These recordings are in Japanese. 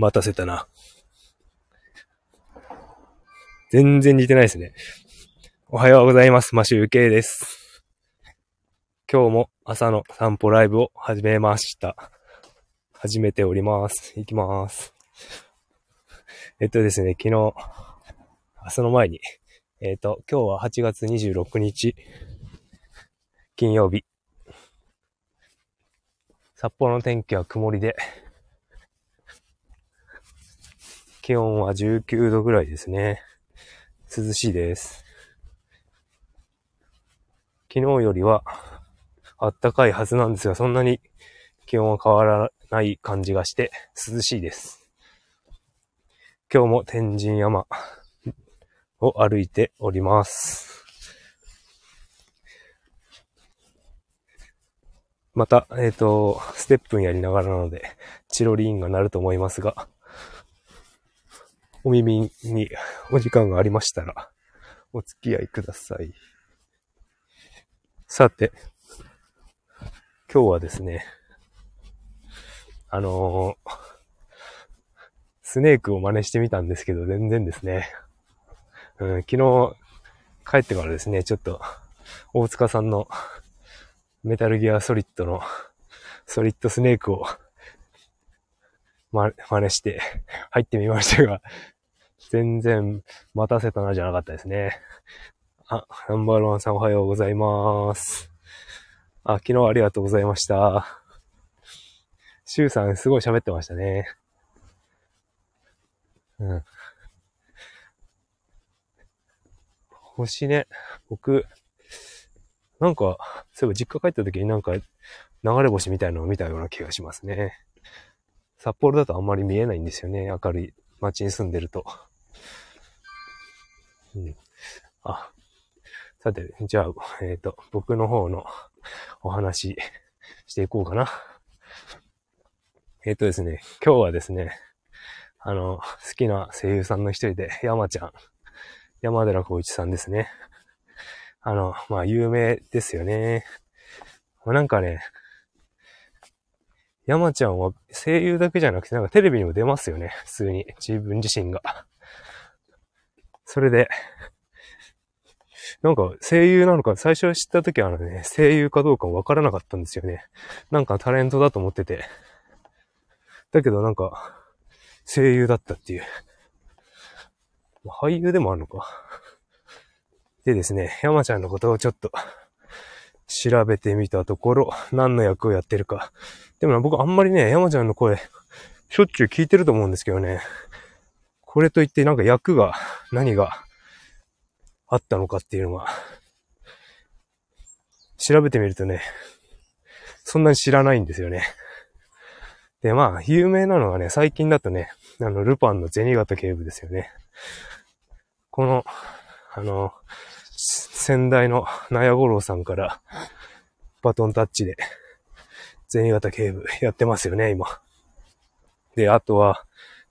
待たせたな。全然似てないですね。おはようございます。マシュウケイです。今日も朝の散歩ライブを始めました。始めております。行きます。えっとですね、昨日、その前に、えっと、今日は8月26日、金曜日。札幌の天気は曇りで、気温は19度ぐらいですね。涼しいです。昨日よりは暖かいはずなんですが、そんなに気温は変わらない感じがして涼しいです。今日も天神山を歩いております。また、えっ、ー、と、ステップンやりながらなので、チロリーンが鳴ると思いますが、お耳に お時間がありましたら、お付き合いください。さて、今日はですね、あのー、スネークを真似してみたんですけど、全然ですね、うん、昨日帰ってからですね、ちょっと、大塚さんのメタルギアソリッドのソリッドスネークを、真似して入ってみましたが、全然待たせたなじゃなかったですね。あ、ナンバーワンさんおはようございます。あ、昨日ありがとうございました。シュウさんすごい喋ってましたね。うん。星ね、僕、なんか、そういえば実家帰った時になんか流れ星みたいなのを見たような気がしますね。札幌だとあんまり見えないんですよね。明るい街に住んでると。うん。あ、さて、じゃあ、えっ、ー、と、僕の方のお話していこうかな。えっ、ー、とですね、今日はですね、あの、好きな声優さんの一人で、山ちゃん、山寺孝一さんですね。あの、まあ、有名ですよね。なんかね、山ちゃんは声優だけじゃなくて、なんかテレビにも出ますよね。普通に。自分自身が。それで、なんか声優なのか、最初知った時はあのね、声優かどうかわからなかったんですよね。なんかタレントだと思ってて。だけどなんか、声優だったっていう。俳優でもあるのか。でですね、山ちゃんのことをちょっと調べてみたところ、何の役をやってるか。でも僕あんまりね、山ちゃんの声、しょっちゅう聞いてると思うんですけどね。これといってなんか役が、何があったのかっていうのが、調べてみるとね、そんなに知らないんですよね。で、まあ、有名なのはね、最近だとね、あの、ルパンの銭形警部ですよね。この、あの、先代の納屋五郎さんからバトンタッチで銭形警部やってますよね、今。で、あとは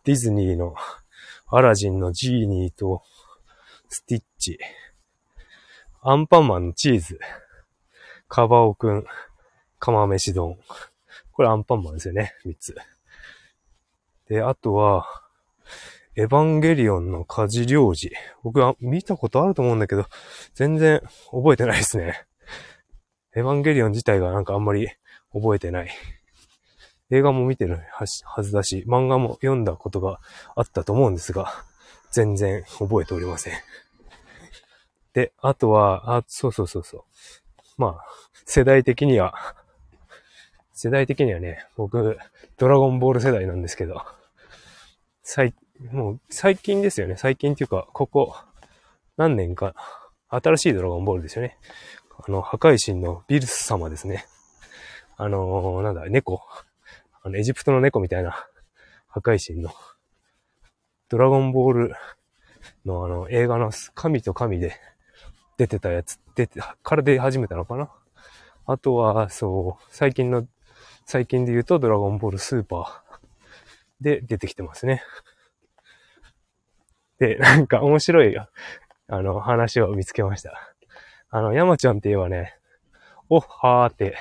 ディズニーのアラジンのジーニーとスティッチ、アンパンマンのチーズ、カバオくん、釜飯丼。これアンパンマンですよね、三つ。で、あとは、エヴァンゲリオンの家事領事。僕は見たことあると思うんだけど、全然覚えてないですね。エヴァンゲリオン自体がなんかあんまり覚えてない。映画も見てるはずだし、漫画も読んだことがあったと思うんですが、全然覚えておりません。で、あとは、あ、そうそうそうそう。まあ、世代的には、世代的にはね、僕、ドラゴンボール世代なんですけど、最、もう最近ですよね。最近っていうか、ここ何年か、新しいドラゴンボールですよね。あの、破壊神のビルス様ですね。あのー、なんだ、猫。あの、エジプトの猫みたいな 破壊神の、ドラゴンボールのあの、映画の神と神で出てたやつ、出て、から出始めたのかな？あとは、そう、最近の、最近で言うとドラゴンボールスーパーで出てきてますね。で、なんか面白い、あの、話を見つけました。あの、山ちゃんって言えばね、おっはーって、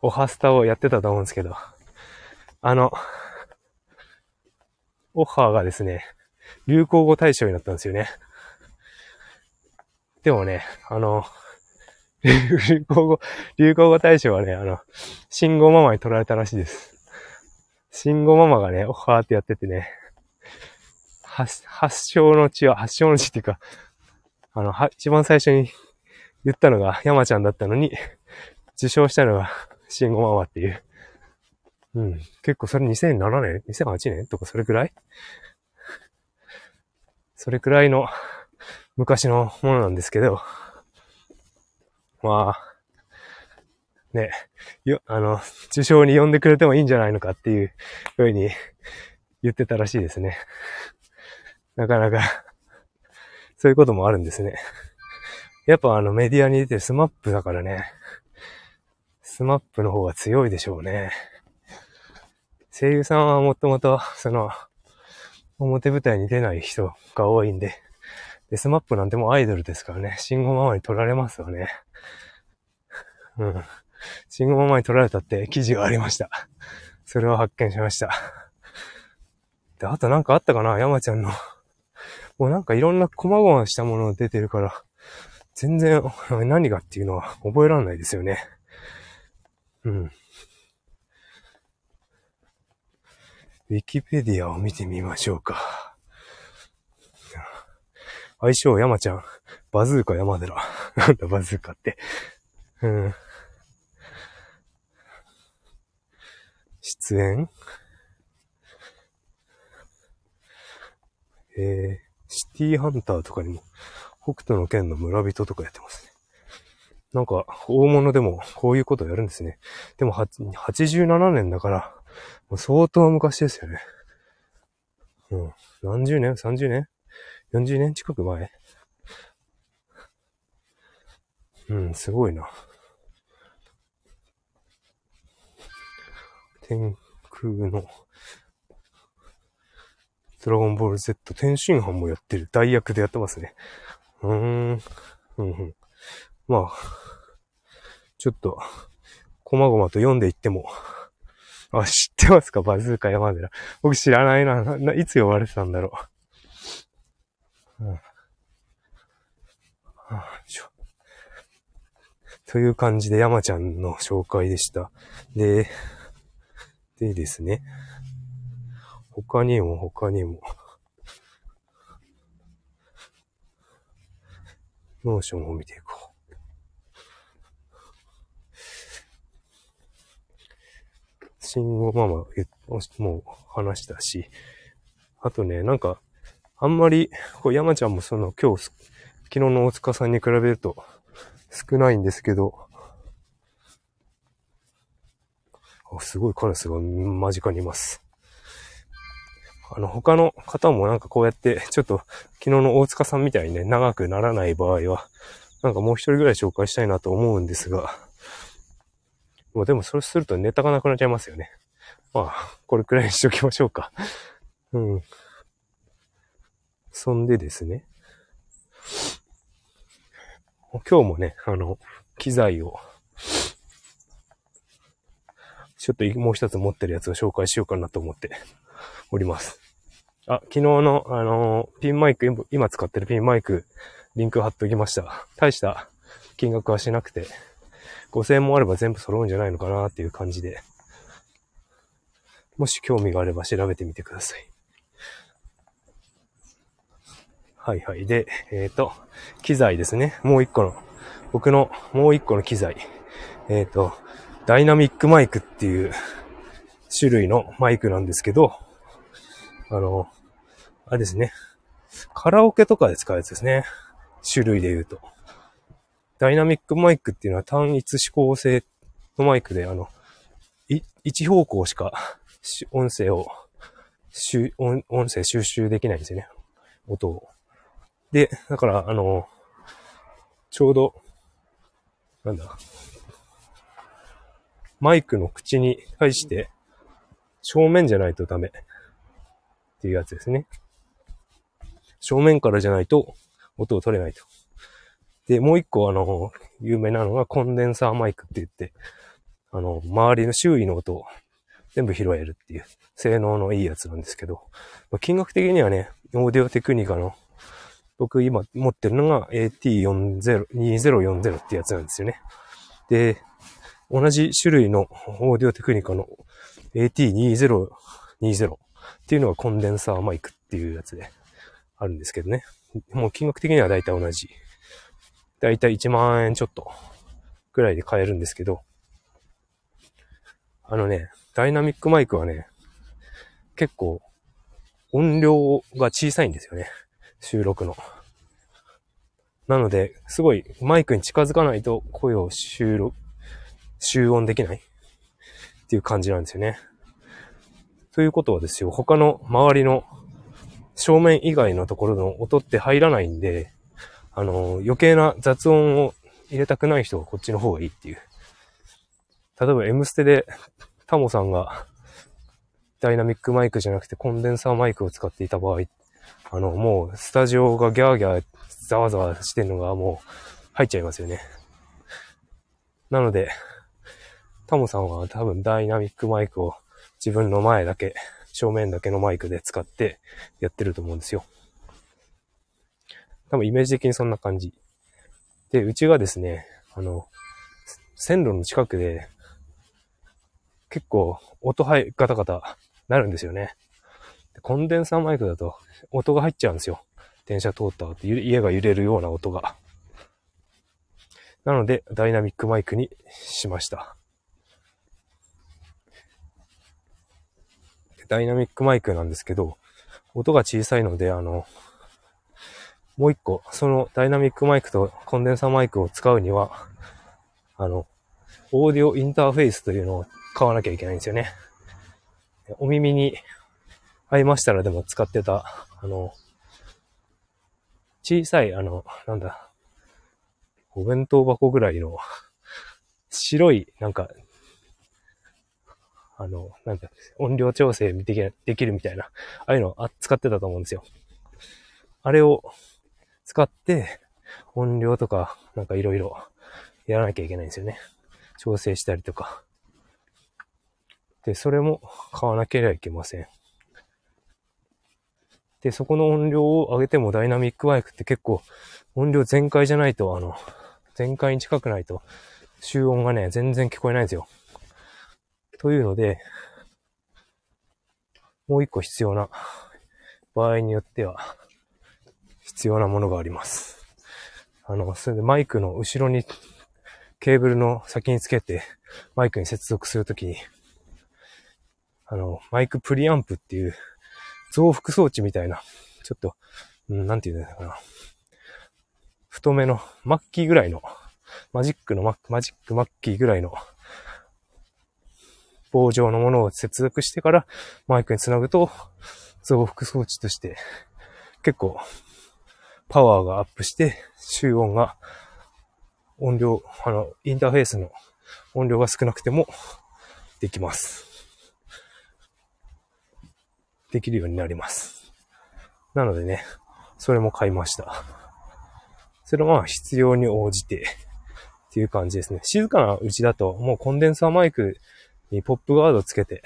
おはスタをやってたと思うんですけど、あの、オッハーがですね、流行語大賞になったんですよね。でもね、あの、流行語、流行語大賞はね、あの、信号ママに取られたらしいです。信号ママがね、オッハーってやっててね、発、発祥の地は、発祥の地っていうか、あの、は、一番最初に言ったのが山ちゃんだったのに、受賞したのが信号ママっていう。うん。結構それ2007年 ?2008 年？とかそれくらい？それくらいの昔のものなんですけど、まあ、ね、よ、あの、受賞に呼んでくれてもいいんじゃないのかっていうふうに 言ってたらしいですね。なかなかそういうこともあるんですね。やっぱあのメディアに出てる SMAPだからね、 SMAPの方が強いでしょうね。声優さんはもともと、その、表舞台に出ない人が多いんで、で、 SMAPなんてもうアイドルですからね、信号ママに取られますよね。うん。信号ママに取られたって記事がありました。それを発見しました。で、あとなんかあったかな？山ちゃんの。もうなんかいろんな細々したもの出てるから、全然何がっていうのは覚えられないですよね。うん。ウィキペディアを見てみましょうか。相性山ちゃん。バズーカ山寺。なんだバズーカって。うん。出演？えー、シティハンターとかにも、北斗の剣の村人とかやってますね。なんか、大物でもこういうことやるんですね。でも、87年だから、もう相当昔ですよね。うん。何十年 ?30 年 ?40 年近く前？うん、すごいな。天空の、ドラゴンボール Z 天津飯もやってる。代役でやってますね。うーん。うんうん。まあ、ちょっと、こまごまと読んでいっても、あ、知ってますか？バズーカ山寺。僕知らないな。な、いつ呼ばれてたんだろう。うん。はあ、ちょという感じで山ちゃんの紹介でした。で、でですね。他にも他にも。ノーションを見ていこう。信号ママもう話したし、あとね、なんか、あんまり、こう山ちゃんもその今日、昨日の大塚さんに比べると少ないんですけど、あすごいカラスが間近にいます。あの、他の方もなんかこうやって、ちょっと昨日の大塚さんみたいにね、長くならない場合は、なんかもう一人ぐらい紹介したいなと思うんですが、もうでもそれするとネタがなくなっちゃいますよね。まあ、これくらいにしときましょうか。うん。そんでですね。今日もね、あの、機材を、ちょっともう一つ持ってるやつを紹介しようかなと思っております。あ、昨日の、あのピンマイク、今使ってるピンマイク、リンク貼っときました。大した金額はしなくて、5000円もあれば全部揃うんじゃないのかなっていう感じで、もし興味があれば調べてみてください。はいはい。で、えっ、ー、と、機材ですね。もう一個の、僕のもう一個の機材。えっ、ー、と、ダイナミックマイクっていう種類のマイクなんですけど、あの、あれですね。カラオケとかで使うやつですね。種類で言うと。ダイナミックマイクっていうのは単一指向性のマイクで、あの、一方向しか音声を、音音声収集できないんですよね。音を。で、だから、あの、ちょうど、なんだ、マイクの口に対して正面じゃないとダメっていうやつですね。正面からじゃないと音を取れないと。で、もう一個あの、有名なのがコンデンサーマイクって言って、あの、周りの周囲の音を全部拾えるっていう性能のいいやつなんですけど、まあ、金額的にはね、オーディオテクニカの僕今持ってるのが AT402040 ってやつなんですよね。で、同じ種類のオーディオテクニカの AT2020 っていうのがコンデンサーマイクっていうやつであるんですけどね。もう金額的にはだいたい同じ。だいたい1万円ちょっとぐらいで買えるんですけど、あのね、ダイナミックマイクはね、結構音量が小さいんですよね。収録の。なので、すごいマイクに近づかないと声を収録、集音できないっていう感じなんですよね。ということはですよ、他の周りの正面以外のところの音って入らないんで、あの、余計な雑音を入れたくない人はこっちの方がいいっていう。例えば M ステでタモさんがダイナミックマイクじゃなくてコンデンサーマイクを使っていた場合、あの、もうスタジオがギャーギャーざわざわしてるのがもう入っちゃいますよね。なので、タモさんは多分ダイナミックマイクを自分の前だけ、正面だけのマイクで使ってやってると思うんですよ。多分イメージ的にそんな感じ。で、うちがですね、あの、線路の近くで、結構音はいガタガタなるんですよね。コンデンサーマイクだと音が入っちゃうんですよ。電車通った後、家が揺れるような音が。なので、ダイナミックマイクにしました。ダイナミックマイクなんですけど、音が小さいので、あの、もう一個、そのダイナミックマイクとコンデンサーマイクを使うには、あの、オーディオインターフェイスというのを買わなきゃいけないんですよね。お耳に合いましたらでも使ってた、あの、小さい、あの、なんだ、お弁当箱ぐらいの、白い、なんか、あの、なんだ、音量調整できるみたいな、ああいうのあ使ってたと思うんですよ。あれを使って、音量とか、なんかいろいろやらなきゃいけないんですよね。調整したりとか。で、それも買わなければいけません。で、そこの音量を上げてもダイナミックマイクって結構音量全開じゃないと、あの、全開に近くないと、集音がね、全然聞こえないんですよ。というので、もう一個必要な場合によっては、必要なものがあります。あの、それでマイクの後ろにケーブルの先につけてマイクに接続するときに、あの、マイクプリアンプっていう増幅装置みたいな、ちょっと、うん、なんて言うんだかな。太めのマッキーぐらいの、マジックのママジックマッキーぐらいの棒状のものを接続してからマイクにつなぐと増幅装置として結構パワーがアップして集音が音量、あの、インターフェースの音量が少なくてもできます。できるようになります。なのでね、それも買いました。それはまあ必要に応じてっていう感じですね。静かなうちだともうコンデンサーマイクにポップガードつけて、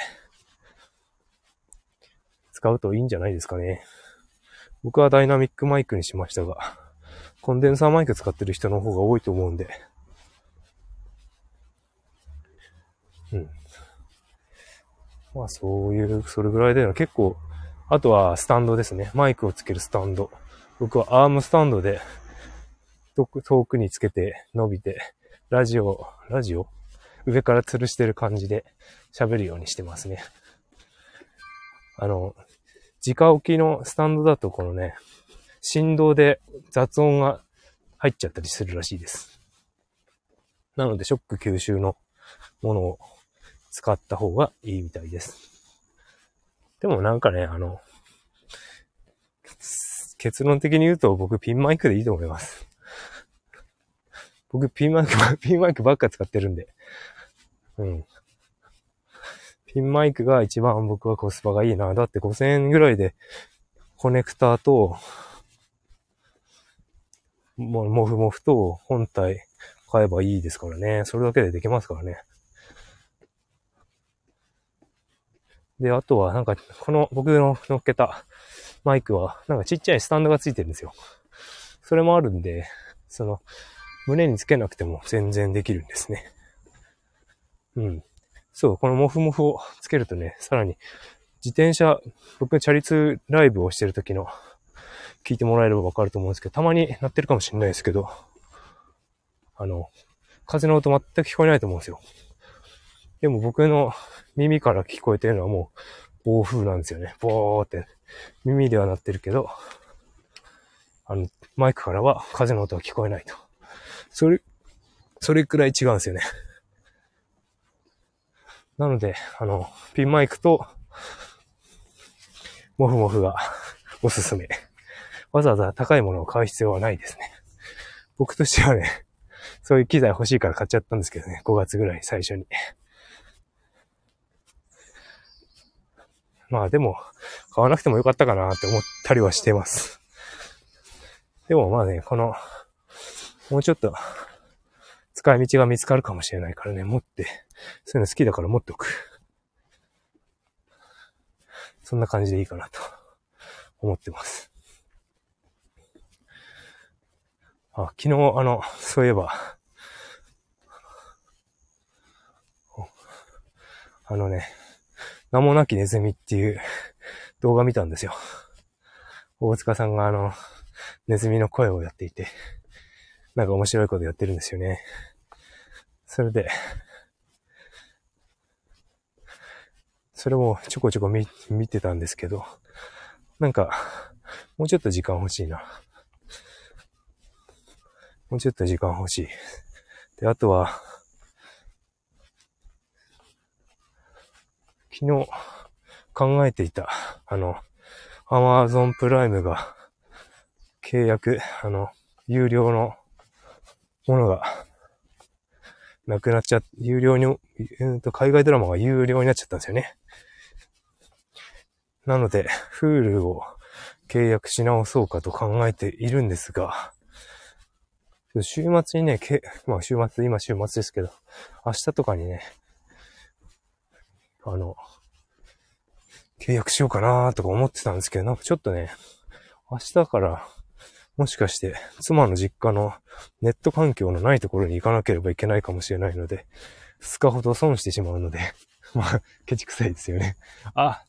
使うといいんじゃないですかね。僕はダイナミックマイクにしましたが、コンデンサーマイク使ってる人の方が多いと思うんで。うん。まあそういう、それぐらいで結構、あとはスタンドですね。マイクをつけるスタンド。僕はアームスタンドで遠くにつけて伸びて、ラジオ、ラジオ？上から吊るしてる感じで喋るようにしてますね。あの、直置きのスタンドだとこのね、振動で雑音が入っちゃったりするらしいです。なので、ショック吸収のものを使った方がいいみたいです。でもなんかね、あの、結論的に言うと僕ピンマイクでいいと思います。僕ピンマイク、ピンマイクばっか使ってるんで。うん。ピンマイクが一番僕はコスパがいいな。だって5000円ぐらいで、コネクターと、も、もふもふと本体買えばいいですからね。それだけでできますからね。で、あとはなんか、この僕の乗っけたマイクは、なんかちっちゃいスタンドがついてるんですよ。それもあるんで、その、胸につけなくても全然できるんですね。うん。そう、このモフモフをつけるとね、さらに、自転車、僕チャリ通ライブをしてる時の、聞いてもらえればわかると思うんですけど、たまに鳴ってるかもしれないですけど、あの、風の音全く聞こえないと思うんですよ。でも僕の耳から聞こえてるのはもう暴風なんですよね。ボーって。耳では鳴ってるけど、あの、マイクからは風の音は聞こえないと。それ、それくらい違うんですよね。なので、あの、ピンマイクと、モフモフがおすすめ。わざわざ高いものを買う必要はないですね。僕としてはね、そういう機材欲しいから買っちゃったんですけどね、5月ぐらい最初に。まあでも、買わなくてもよかったかなって思ったりはしてます。でもまあね、この、もうちょっと、使い道が見つかるかもしれないからね、持って、そういうの好きだから持っておく。そんな感じでいいかなと思ってます。あ、昨日、あの、そういえば、あのね、名もなきネズミっていう動画見たんですよ。大塚さんがあの、ネズミの声をやっていて、なんか面白いことやってるんですよね。それで、それもちょこちょこ見、見てたんですけど、なんか、もうちょっと時間欲しいな。もうちょっと時間欲しい。で、あとは、昨日考えていた、あの、アマゾンプライムが契約、あの、有料のものがなくなっちゃ、有料に、うんと、海外ドラマが有料になっちゃったんですよね。なので、Hulu を契約し直そうかと考えているんですが、週末にね、け、まあ週末、今週末ですけど、明日とかにね、あの、契約しようかなとか思ってたんですけど、なんかちょっとね、明日からもしかして妻の実家のネット環境のないところに行かなければいけないかもしれないので、2日ほど損してしまうので、まあ、ケチくさいですよね。あ、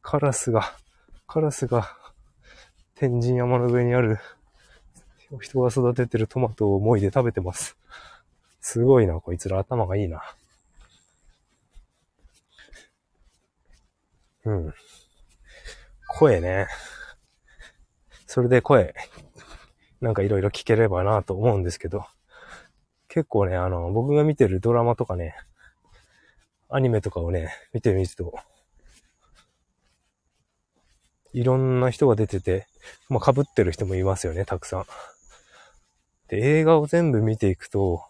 カラスが、カラスが天神山の上にある人が育ててるトマトを思いで食べてます。すごいな、こいつら頭がいいな。うん。声ね。それで声、なんかいろいろ聞ければなと思うんですけど、結構ね、あの、僕が見てるドラマとかね、アニメとかをね、見てみると、いろんな人が出てて、まあ、被ってる人もいますよね、たくさん。で、映画を全部見ていくと、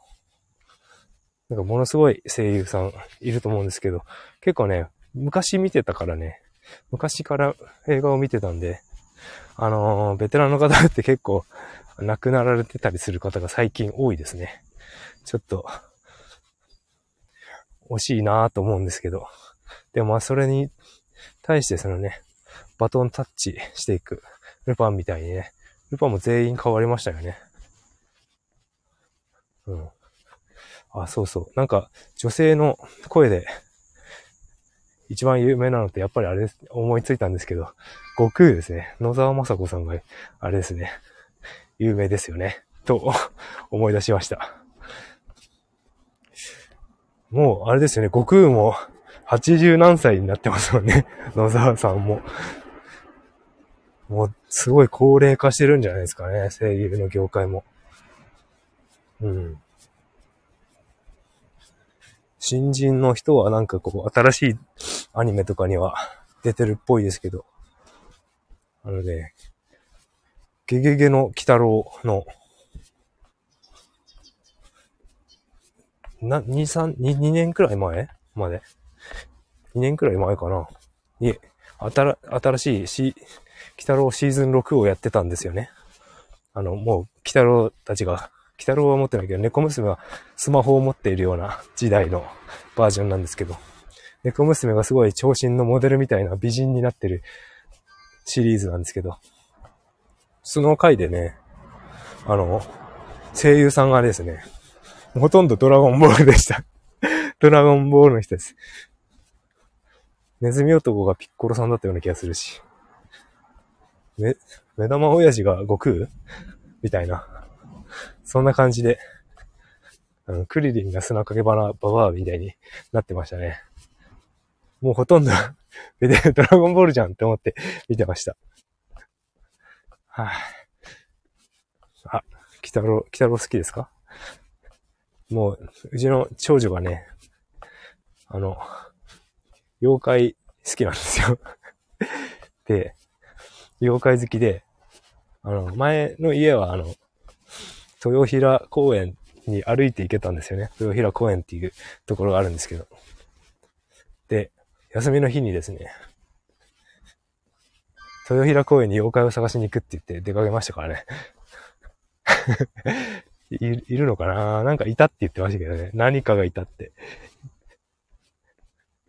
なんかものすごい声優さんいると思うんですけど、結構ね、昔見てたからね、昔から映画を見てたんで、あのー、ベテランの方って結構亡くなられてたりする方が最近多いですね。ちょっと、惜しいなぁと思うんですけど。でもまあそれに対してそのね、バトンタッチしていく。ルパンみたいにね。ルパンも全員変わりましたよね。うん。あ、そうそう。なんか、女性の声で、一番有名なのってやっぱりあれです。思いついたんですけど、悟空ですね。野沢雅子さんが、あれですね。有名ですよね。と、思い出しました。もう、あれですよね。悟空も、80何歳になってますもんね。野沢さんも。もう、すごい高齢化してるんじゃないですかね。声優の業界も。うん。新人の人はなんかこう、新しいアニメとかには出てるっぽいですけど、あのね、ゲゲゲの鬼太郎の、な、2、3、2, 年くらい前まで ?2 年くらい前かな？に、新、新しいし、鬼太郎シーズン6をやってたんですよね。あの、もう、鬼太郎たちが鬼太郎は持ってないけど、猫娘はスマホを持っているような時代のバージョンなんですけど、猫娘がすごい長身のモデルみたいな美人になってるシリーズなんですけど、その回でね、あの、声優さんがあれですね、ほとんどドラゴンボールでした ドラゴンボールの人です。ネズミ男がピッコロさんだったような気がするし。め、目玉親父が悟空？みたいな。そんな感じで、あの、クリリンが砂かけばな、ババアみたいになってましたね。もうほとんど ドラゴンボールじゃんって思って見てました。はい、あ。あ、北郎、北郎好きですか？もう、うちの長女がね、あの、妖怪好きなんですよ で、妖怪好きで、あの、前の家はあの、豊平公園に歩いて行けたんですよね。豊平公園っていうところがあるんですけど。で、休みの日にですね、豊平公園に妖怪を探しに行くって言って出かけましたからね。いいるのかな？なんかいたって言ってましたけどね。何かがいたって。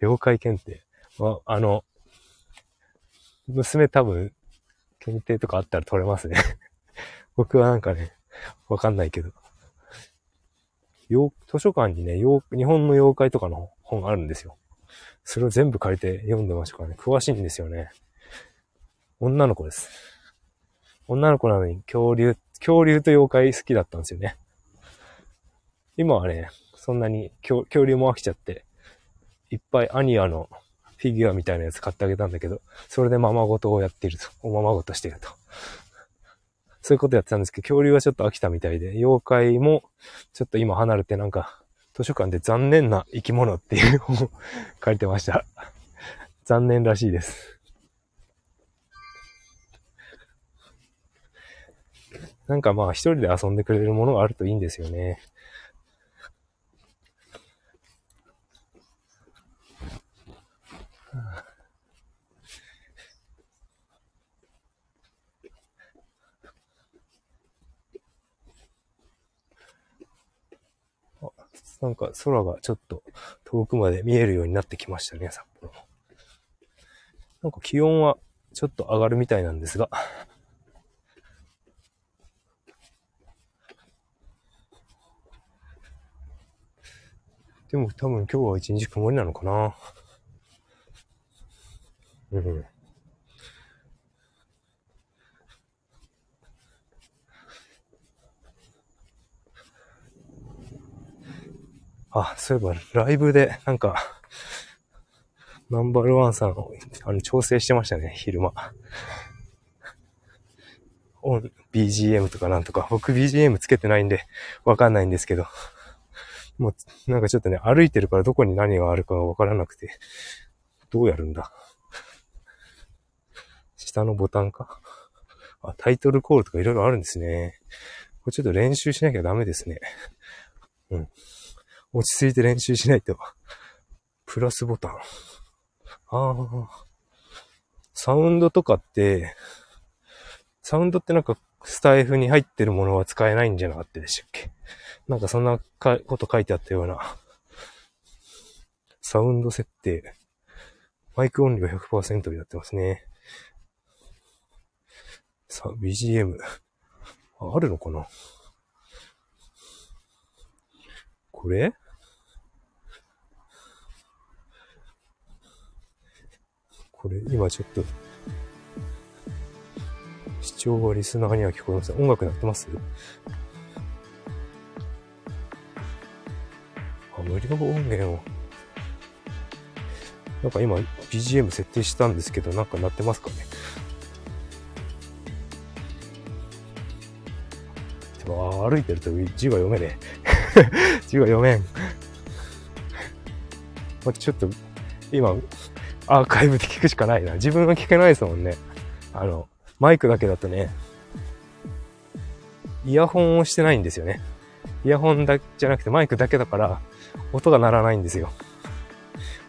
妖怪検定。ああの、娘多分、検定とかあったら取れますね。僕はなんかね、わかんないけど。図書館にね、日本の妖怪とかの本あるんですよ。それを全部借りて読んでましたからね。詳しいんですよね。女の子です。女の子なのに恐竜、恐竜と妖怪好きだったんですよね。今はね、そんなに恐竜も飽きちゃって、いっぱいアニアのフィギュアみたいなやつ買ってあげたんだけど、それでままごとをやっていると。おままごとしていると。そういうことやってたんですけど、恐竜はちょっと飽きたみたいで、妖怪もちょっと今離れてなんか、図書館で残念な生き物っていう本を書いてました。残念らしいです。なんかまあ一人で遊んでくれるものがあるといいんですよね。なんか空がちょっと遠くまで見えるようになってきましたね、札幌。なんか気温はちょっと上がるみたいなんですが。でも多分今日は一日曇りなのかな。うん。あ、そういえば、ライブで、なんか、ナンバーワンさんを、あの、調整してましたね、昼間。オン、BGM とかなんとか。僕 BGM つけてないんで、わかんないんですけど。もう、なんかちょっとね、歩いてるからどこに何があるかわからなくて、どうやるんだ？下のボタンか？あ、タイトルコールとかいろいろあるんですね。これちょっと練習しなきゃダメですね。うん。落ち着いて練習しないと。プラスボタン。ああ。サウンドとかって、サウンドってなんかスタイフに入ってるものは使えないんじゃなかったでしたっけ？なんかそんなこと書いてあったような。サウンド設定。マイク音量100%になってますね。さあ、BGM。ああるのかな？これ？これ、今ちょっと、視聴はリスナーには聞こえません。音楽鳴ってます？あ、無料音源を。なんか今 BGM 設定したんですけど、なんか鳴ってますかね？でも歩いてると字が読めねえ。字が読めん。まちょっと、今、アーカイブで聞くしかないな。自分は聞けないですもんね。あの、マイクだけだとね、イヤホンをしてないんですよね。イヤホンだじゃなくてマイクだけだから、音が鳴らないんですよ。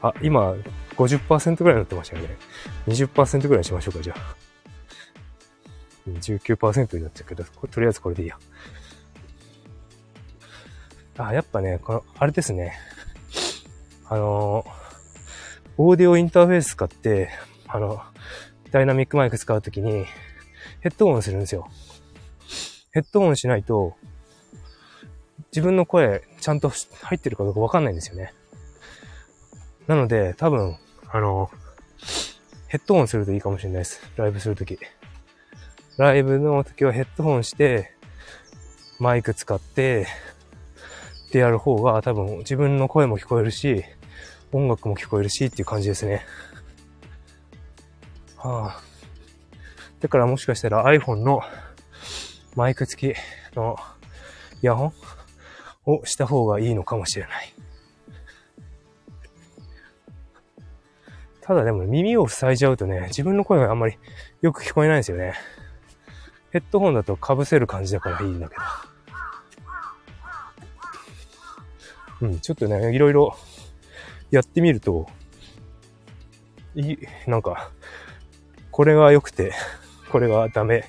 あ、今、50%ぐらいになってましたよね。20%ぐらいにしましょうか、じゃあ。19%になっちゃうけど、とりあえずこれでいいや。あ、やっぱね、この、あれですね。あの、オーディオインターフェース使って、あの、ダイナミックマイク使うときに、ヘッドホンするんですよ。ヘッドホンしないと、自分の声ちゃんと入ってるかどうかわかんないんですよね。なので、多分、あの、ヘッドホンするといいかもしれないです。ライブするとき。ライブの時はヘッドホンして、マイク使って、ってやる方が多分自分の声も聞こえるし、音楽も聞こえるしっていう感じですね。はあ。だからもしかしたら iPhone のマイク付きのイヤホンをした方がいいのかもしれない。ただでも耳を塞いじゃうとね、自分の声があんまりよく聞こえないんですよね。ヘッドホンだと被せる感じだからいいんだけど。うん、ちょっとね、いろいろやってみると、い、なんか、これが良くて、これがダメ、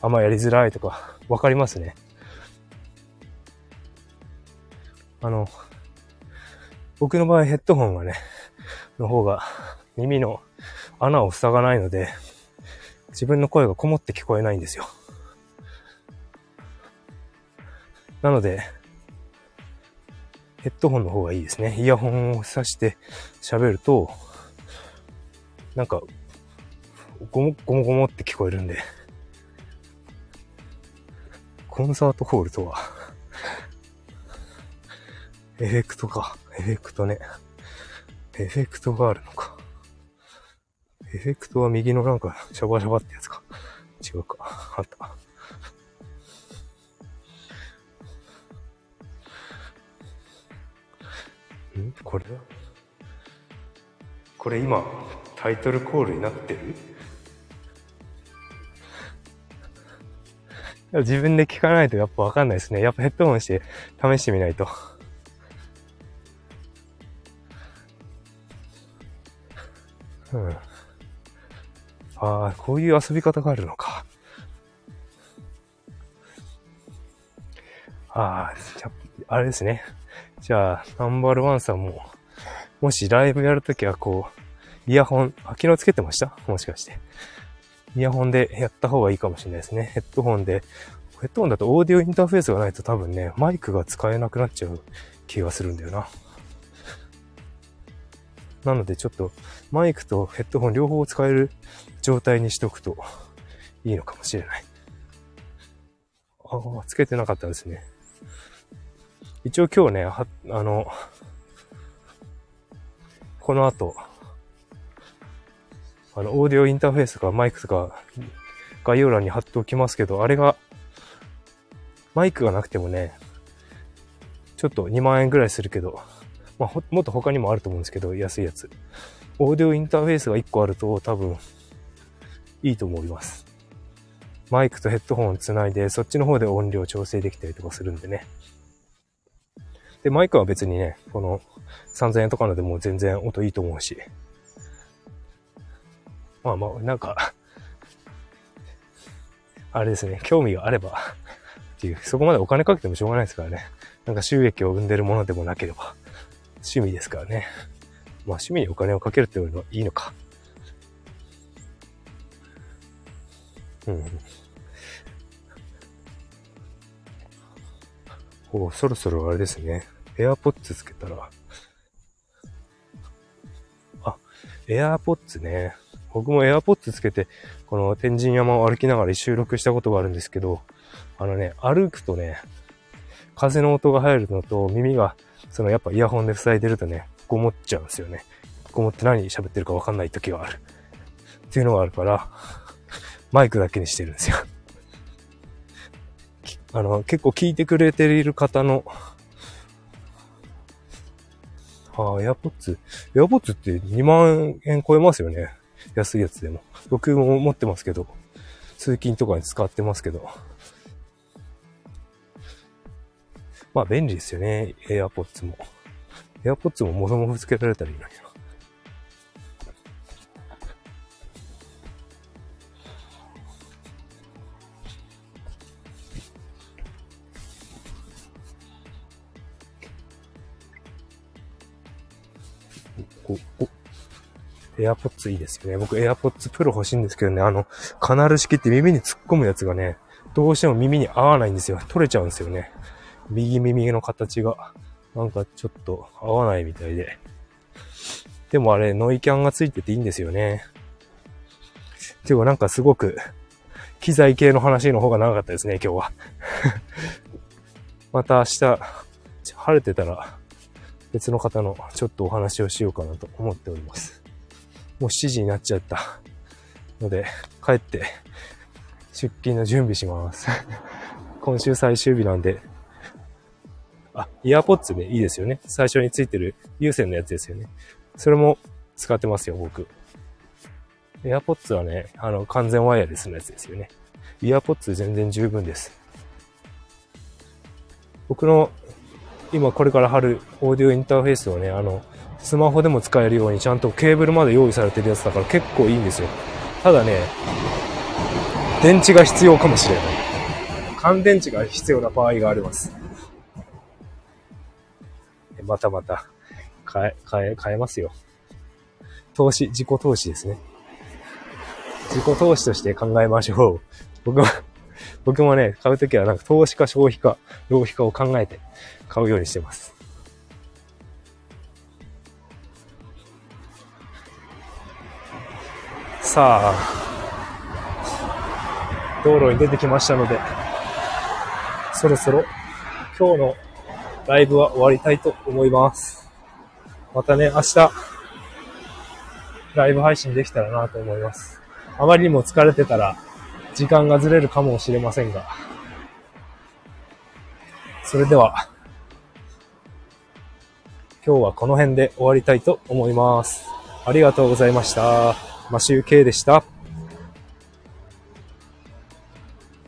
あんまやりづらいとか、わかりますね。あの、僕の場合ヘッドホンはね、の方が耳の穴を塞がないので、自分の声がこもって聞こえないんですよ。なので、ヘッドホンの方がいいですね。イヤホンを挿して喋ると、なんか、ゴモゴモゴモって聞こえるんで、コンサートホールとは、エフェクトか。エフェクトね。エフェクトがあるのか。エフェクトは右のなんか、シャバシャバってやつか。違うか。あった。んこれ？これ今、タイトルコールになってる？自分で聞かないとやっぱわかんないですね。やっぱヘッドホンして試してみないと。うん。ああ、こういう遊び方があるのか。ああ、あれですね。じゃあ、ナンバーワンさんも、もしライブやるときはこう、イヤホン、あ、昨日つけてました？もしかして。イヤホンでやった方がいいかもしれないですね。ヘッドホンで、ヘッドホンだとオーディオインターフェースがないと多分ね、マイクが使えなくなっちゃう気がするんだよな。なのでちょっとマイクとヘッドホン両方使える状態にしておくといいのかもしれない。ああ、つけてなかったですね。一応今日ね、あの、この後、あの、オーディオインターフェースとかマイクとか概要欄に貼っておきますけど、あれが、マイクがなくてもね、ちょっと2万円ぐらいするけど、まあ、もっと他にもあると思うんですけど、安いやつ。オーディオインターフェースが1個あると多分いいと思います。マイクとヘッドホンをつないで、そっちの方で音量調整できたりとかするんでね。で、マイクは別にね、この3000円とかのでも全然音いいと思うし。まあまあ、なんか あれですね、興味があればっていう、そこまでお金かけてもしょうがないですからね。なんか収益を生んでるものでもなければ。趣味ですからね。まあ趣味にお金をかけるっていうのはいいのか。うん。おそろそろあれですね。AirPods つけたら。あ、AirPods ね。僕も AirPods つけて、この天神山を歩きながら収録したことがあるんですけど、あのね、歩くとね、風の音が入るのと耳がそのやっぱイヤホンで塞いでるとね、こもっちゃうんですよね。こもって何喋ってるかわかんない時がある。っていうのがあるから、マイクだけにしてるんですよ。あの、結構聞いてくれている方の、ああ、エアポッツ。エアポッツって2万円超えますよね。安いやつでも。僕も持ってますけど、通勤とかに使ってますけど。まあ便利ですよね。エアポッツも。エアポッツももともとつけられたらいいんだけど。お、お、AirPods いいですよね。僕 AirPods Pro 欲しいんですけどね、あの、カナル式って耳に突っ込むやつがね、どうしても耳に合わないんですよ。取れちゃうんですよね。右耳の形が、なんかちょっと合わないみたいで。でもあれ、ノイキャンがついてていいんですよね。ていうかなんかすごく、機材系の話の方が長かったですね、今日は。また明日、晴れてたら、別の方のちょっとお話をしようかなと思っております。もう7時になっちゃったので、帰って出勤の準備します。今週最終日なんで、あ、イヤーポッツでいいですよね。最初についてる有線のやつですよね。それも使ってますよ、僕。エアポッツはね、あの、完全ワイヤレスのやつですよね。イヤーポッツ全然十分です。僕の今これから貼るオーディオインターフェースはね、あの、スマホでも使えるようにちゃんとケーブルまで用意されてるやつだから結構いいんですよ。ただね、電池が必要かもしれない。乾電池が必要な場合があります。またまた、変え、変え、変えますよ。投資、自己投資ですね。自己投資として考えましょう。僕は、僕もね、買うときはなんか投資か消費か、浪費かを考えて買うようにしてます。さあ、道路に出てきましたので、そろそろ今日のライブは終わりたいと思います。またね、明日、ライブ配信できたらなと思います。あまりにも疲れてたら、時間がずれるかもしれませんが。それでは、今日はこの辺で終わりたいと思います。ありがとうございました。マシュウケイでした。